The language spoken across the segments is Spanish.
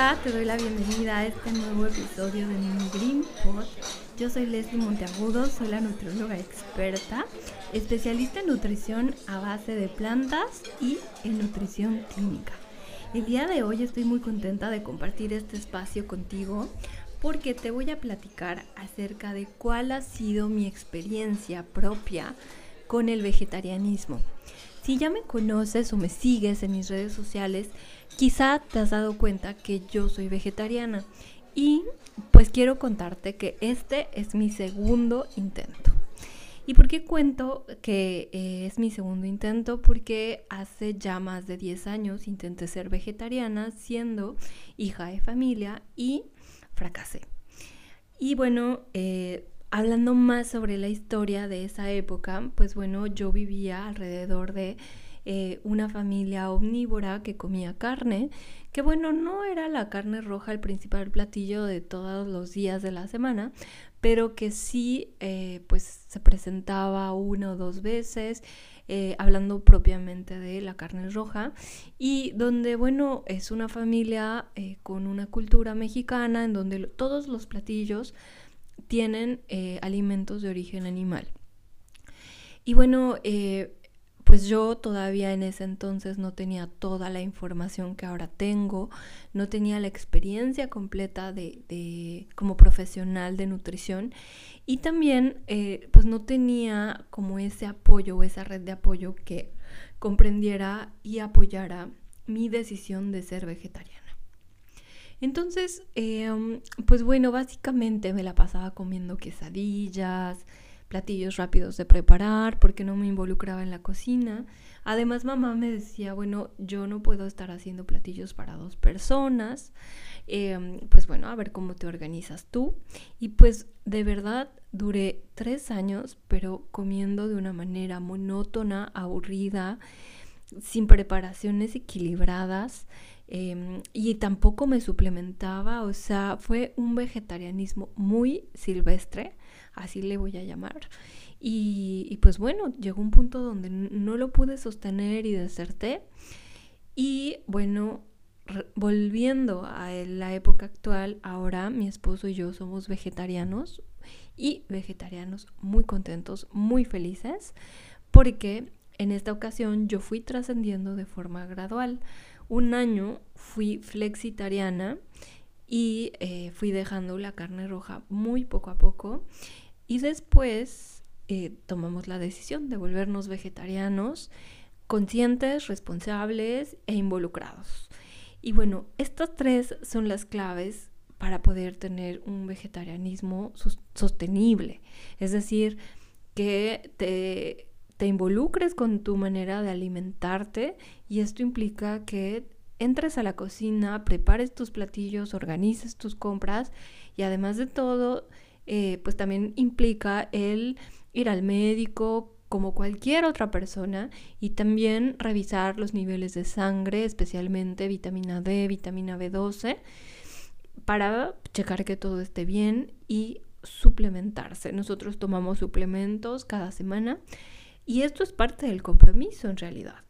Te doy la bienvenida a este nuevo episodio de mi Green Pod. Yo soy Leslie Monteagudo, soy la nutrióloga experta, especialista en nutrición a base de plantas y en nutrición clínica. El día de hoy estoy muy contenta de compartir este espacio contigo porque te voy a platicar acerca de cuál ha sido mi experiencia propia con el vegetarianismo. Si ya me conoces o me sigues en mis redes sociales, quizá te has dado cuenta que yo soy vegetariana y pues quiero contarte que este es mi segundo intento. ¿Y por qué cuento que eh, es mi segundo intento? Porque hace ya más de 10 años intenté ser vegetariana siendo hija de familia y fracasé. Y bueno, eh, hablando más sobre la historia de esa época, pues bueno, yo vivía alrededor de eh, una familia omnívora que comía carne, que bueno, no era la carne roja el principal platillo de todos los días de la semana, pero que sí eh, pues se presentaba una o dos veces, eh, hablando propiamente de la carne roja, y donde bueno, es una familia con una cultura mexicana en donde todos los platillos tienen eh, alimentos de origen animal. Y bueno, eh, pues yo todavía en ese entonces no tenía toda la información que ahora tengo, no tenía la experiencia completa de, como profesional de nutrición y también eh, pues no tenía como ese apoyo o esa red de apoyo que comprendiera y apoyara mi decisión de ser vegetariana. Entonces, em, pues bueno, básicamente me la pasaba comiendo quesadillas, platillos rápidos de preparar, porque no me involucraba en la cocina. Además, mamá me decía, bueno, yo no puedo estar haciendo platillos para dos personas. Em, pues bueno, a ver cómo te organizas tú. Y pues de verdad duré tres años, pero comiendo de una manera monótona, aburrida, sin preparaciones equilibradas. Em, y tampoco me suplementaba, o sea, fue un vegetarianismo muy silvestre, así le voy a llamar. Y, pues bueno, llegó un punto donde no lo pude sostener y deserté. Y bueno, volviendo a la época actual, ahora mi esposo y yo somos vegetarianos y vegetarianos muy contentos, muy felices, porque en esta ocasión yo fui trascendiendo de forma gradual un año fui flexitariana y eh, fui dejando la carne roja muy poco a poco y después eh, tomamos la decisión de volvernos vegetarianos conscientes, responsables e involucrados. Y bueno, estas tres son las claves para poder tener un vegetarianismo sostenible. Es decir, que te te involucres con tu manera de alimentarte y esto implica que entres a la cocina, prepares tus platillos, organices tus compras y además de todo, eh, pues también implica el ir al médico como cualquier otra persona y también revisar los niveles de sangre, especialmente vitamina D, vitamina B12, para checar que todo esté bien y suplementarse. Nosotros tomamos suplementos cada semana y esto es parte del compromiso en realidad.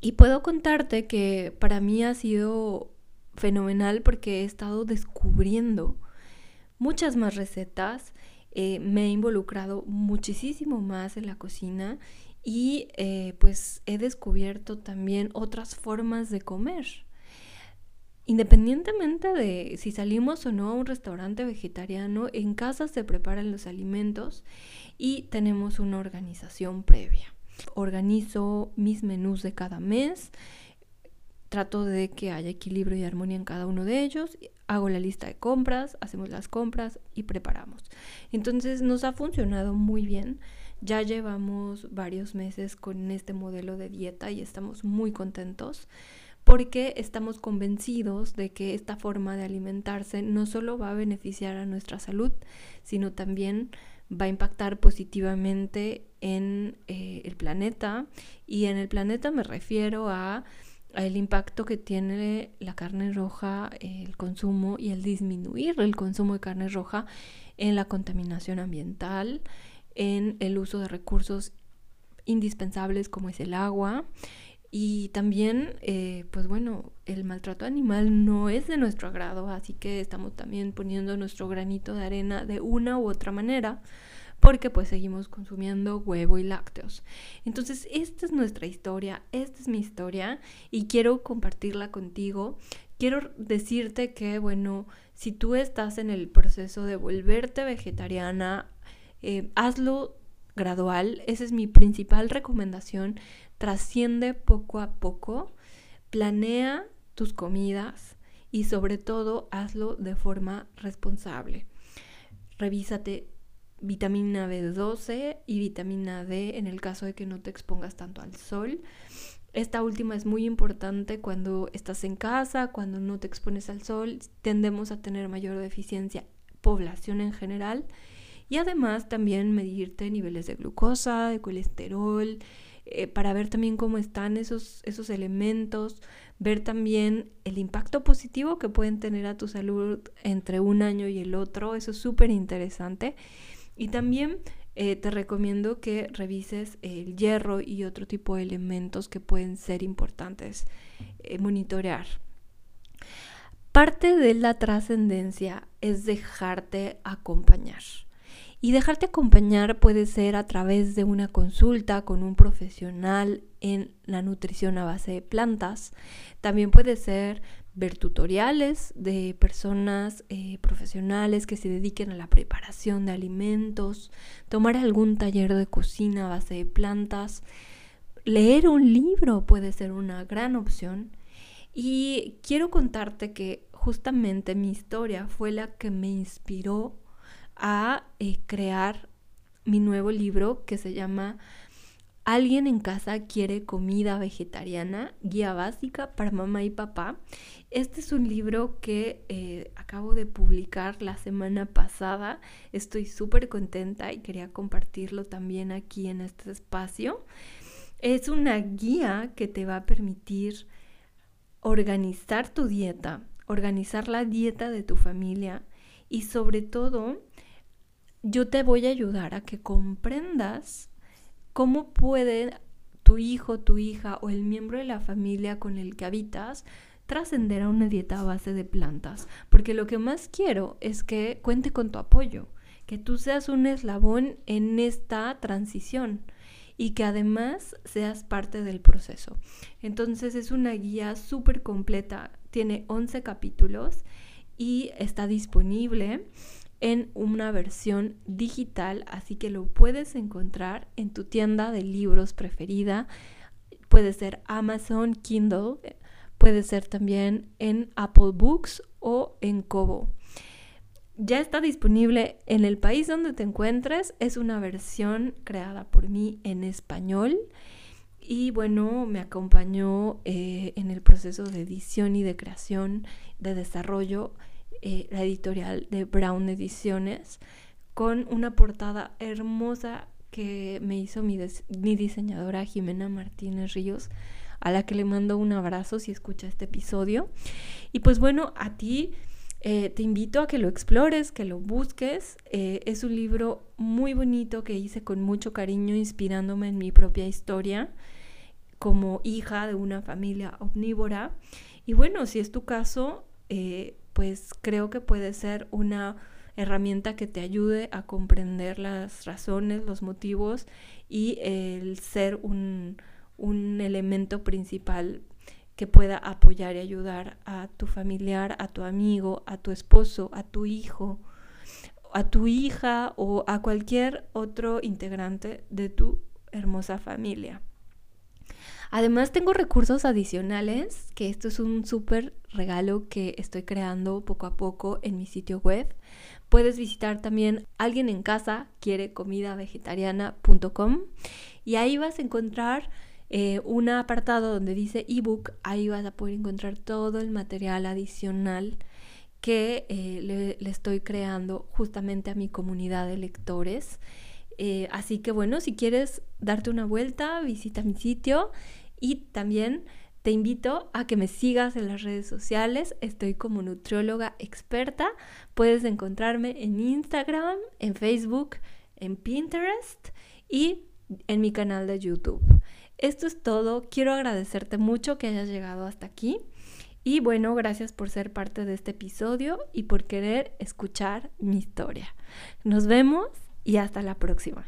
Y puedo contarte que para mí ha sido fenomenal porque he estado descubriendo muchas más recetas, eh, me he involucrado muchísimo más en la cocina y eh, pues he descubierto también otras formas de comer. Independientemente de si salimos o no a un restaurante vegetariano, en casa se preparan los alimentos y tenemos una organización previa. Organizo mis menús de cada mes, trato de que haya equilibrio y armonía en cada uno de ellos, hago la lista de compras, hacemos las compras y preparamos. Entonces nos ha funcionado muy bien. Ya llevamos varios meses con este modelo de dieta y estamos muy contentos porque estamos convencidos de que esta forma de alimentarse no solo va a beneficiar a nuestra salud, sino también va a impactar positivamente en eh, el planeta. Y en el planeta me refiero a, el impacto que tiene la carne roja, el consumo y el disminuir el consumo de carne roja en la contaminación ambiental, en el uso de recursos indispensables como es el agua, Y también, eh, pues bueno, el maltrato animal no es de nuestro agrado, así que estamos también poniendo nuestro granito de arena de una u otra manera, porque pues seguimos consumiendo huevo y lácteos. Entonces, esta es nuestra historia, esta es mi historia y quiero compartirla contigo. Quiero decirte que, bueno, si tú estás en el proceso de volverte vegetariana, eh, hazlo gradual, esa es mi principal recomendación trasciende poco a poco, planea tus comidas y sobre todo hazlo de forma responsable. Revísate vitamina B12 y vitamina D en el caso de que no te expongas tanto al sol. Esta última es muy importante cuando estás en casa, cuando no te expones al sol, tendemos a tener mayor deficiencia, población en general. Y además también medirte niveles de glucosa, de colesterol, eh, para ver también cómo están esos, esos elementos, ver también el impacto positivo que pueden tener a tu salud entre un año y el otro, eso es súper interesante. Y también eh, te recomiendo que revises el hierro y otro tipo de elementos que pueden ser importantes eh, monitorear. Parte de la trascendencia es dejarte acompañar. Y dejarte acompañar puede ser a través de una consulta con un profesional en la nutrición a base de plantas. También puede ser ver tutoriales de personas eh, profesionales que se dediquen a la preparación de alimentos, tomar algún taller de cocina a base de plantas, leer un libro puede ser una gran opción. Y quiero contarte que justamente mi historia fue la que me inspiró a eh, crear mi nuevo libro que se llama Alguien en casa quiere comida vegetariana, guía básica para mamá y papá. Este es un libro que eh, acabo de publicar la semana pasada. Estoy súper contenta y quería compartirlo también aquí en este espacio. Es una guía que te va a permitir organizar tu dieta, organizar la dieta de tu familia y sobre todo yo te voy a ayudar a que comprendas cómo puede tu hijo, tu hija o el miembro de la familia con el que habitas trascender a una dieta a base de plantas. Porque lo que más quiero es que cuente con tu apoyo, que tú seas un eslabón en esta transición y que además seas parte del proceso. Entonces es una guía súper completa, tiene 11 capítulos y está disponible en una versión digital, así que lo puedes encontrar en tu tienda de libros preferida. Puede ser Amazon Kindle, puede ser también en Apple Books o en Kobo. Ya está disponible en el país donde te encuentres. Es una versión creada por mí en español. Y bueno, me acompañó eh, en el proceso de edición y de creación, de desarrollo eh, la editorial de Brown Ediciones, con una portada hermosa que me hizo mi, diseñadora Jimena Martínez Ríos, a la que le mando un abrazo si escucha este episodio. Y pues bueno, a ti eh, te invito a que lo explores, que lo busques. Eh, es un libro muy bonito que hice con mucho cariño, inspirándome en mi propia historia como hija de una familia omnívora. Y bueno, si es tu caso, pues creo que puede ser una herramienta que te ayude a comprender las razones, los motivos y el ser un, elemento principal que pueda apoyar y ayudar a tu familiar, a tu amigo, a tu esposo, a tu hijo, a tu hija o a cualquier otro integrante de tu hermosa familia. Además tengo recursos adicionales, que esto es un súper regalo que estoy creando poco a poco en mi sitio web. Puedes visitar también alguien en casa quiere comida vegetariana.com y ahí vas a encontrar eh, un apartado donde dice ebook. Ahí vas a poder encontrar todo el material adicional que eh, le, le estoy creando justamente a mi comunidad de lectores. Eh, así que bueno, si quieres darte una vuelta, visita mi sitio y también te invito a que me sigas en las redes sociales. Estoy como nutrióloga experta. Puedes encontrarme en Instagram, en Facebook, en Pinterest y en mi canal de YouTube. Esto es todo. Quiero agradecerte mucho que hayas llegado hasta aquí. Y bueno, gracias por ser parte de este episodio y por querer escuchar mi historia. Nos vemos y hasta la próxima.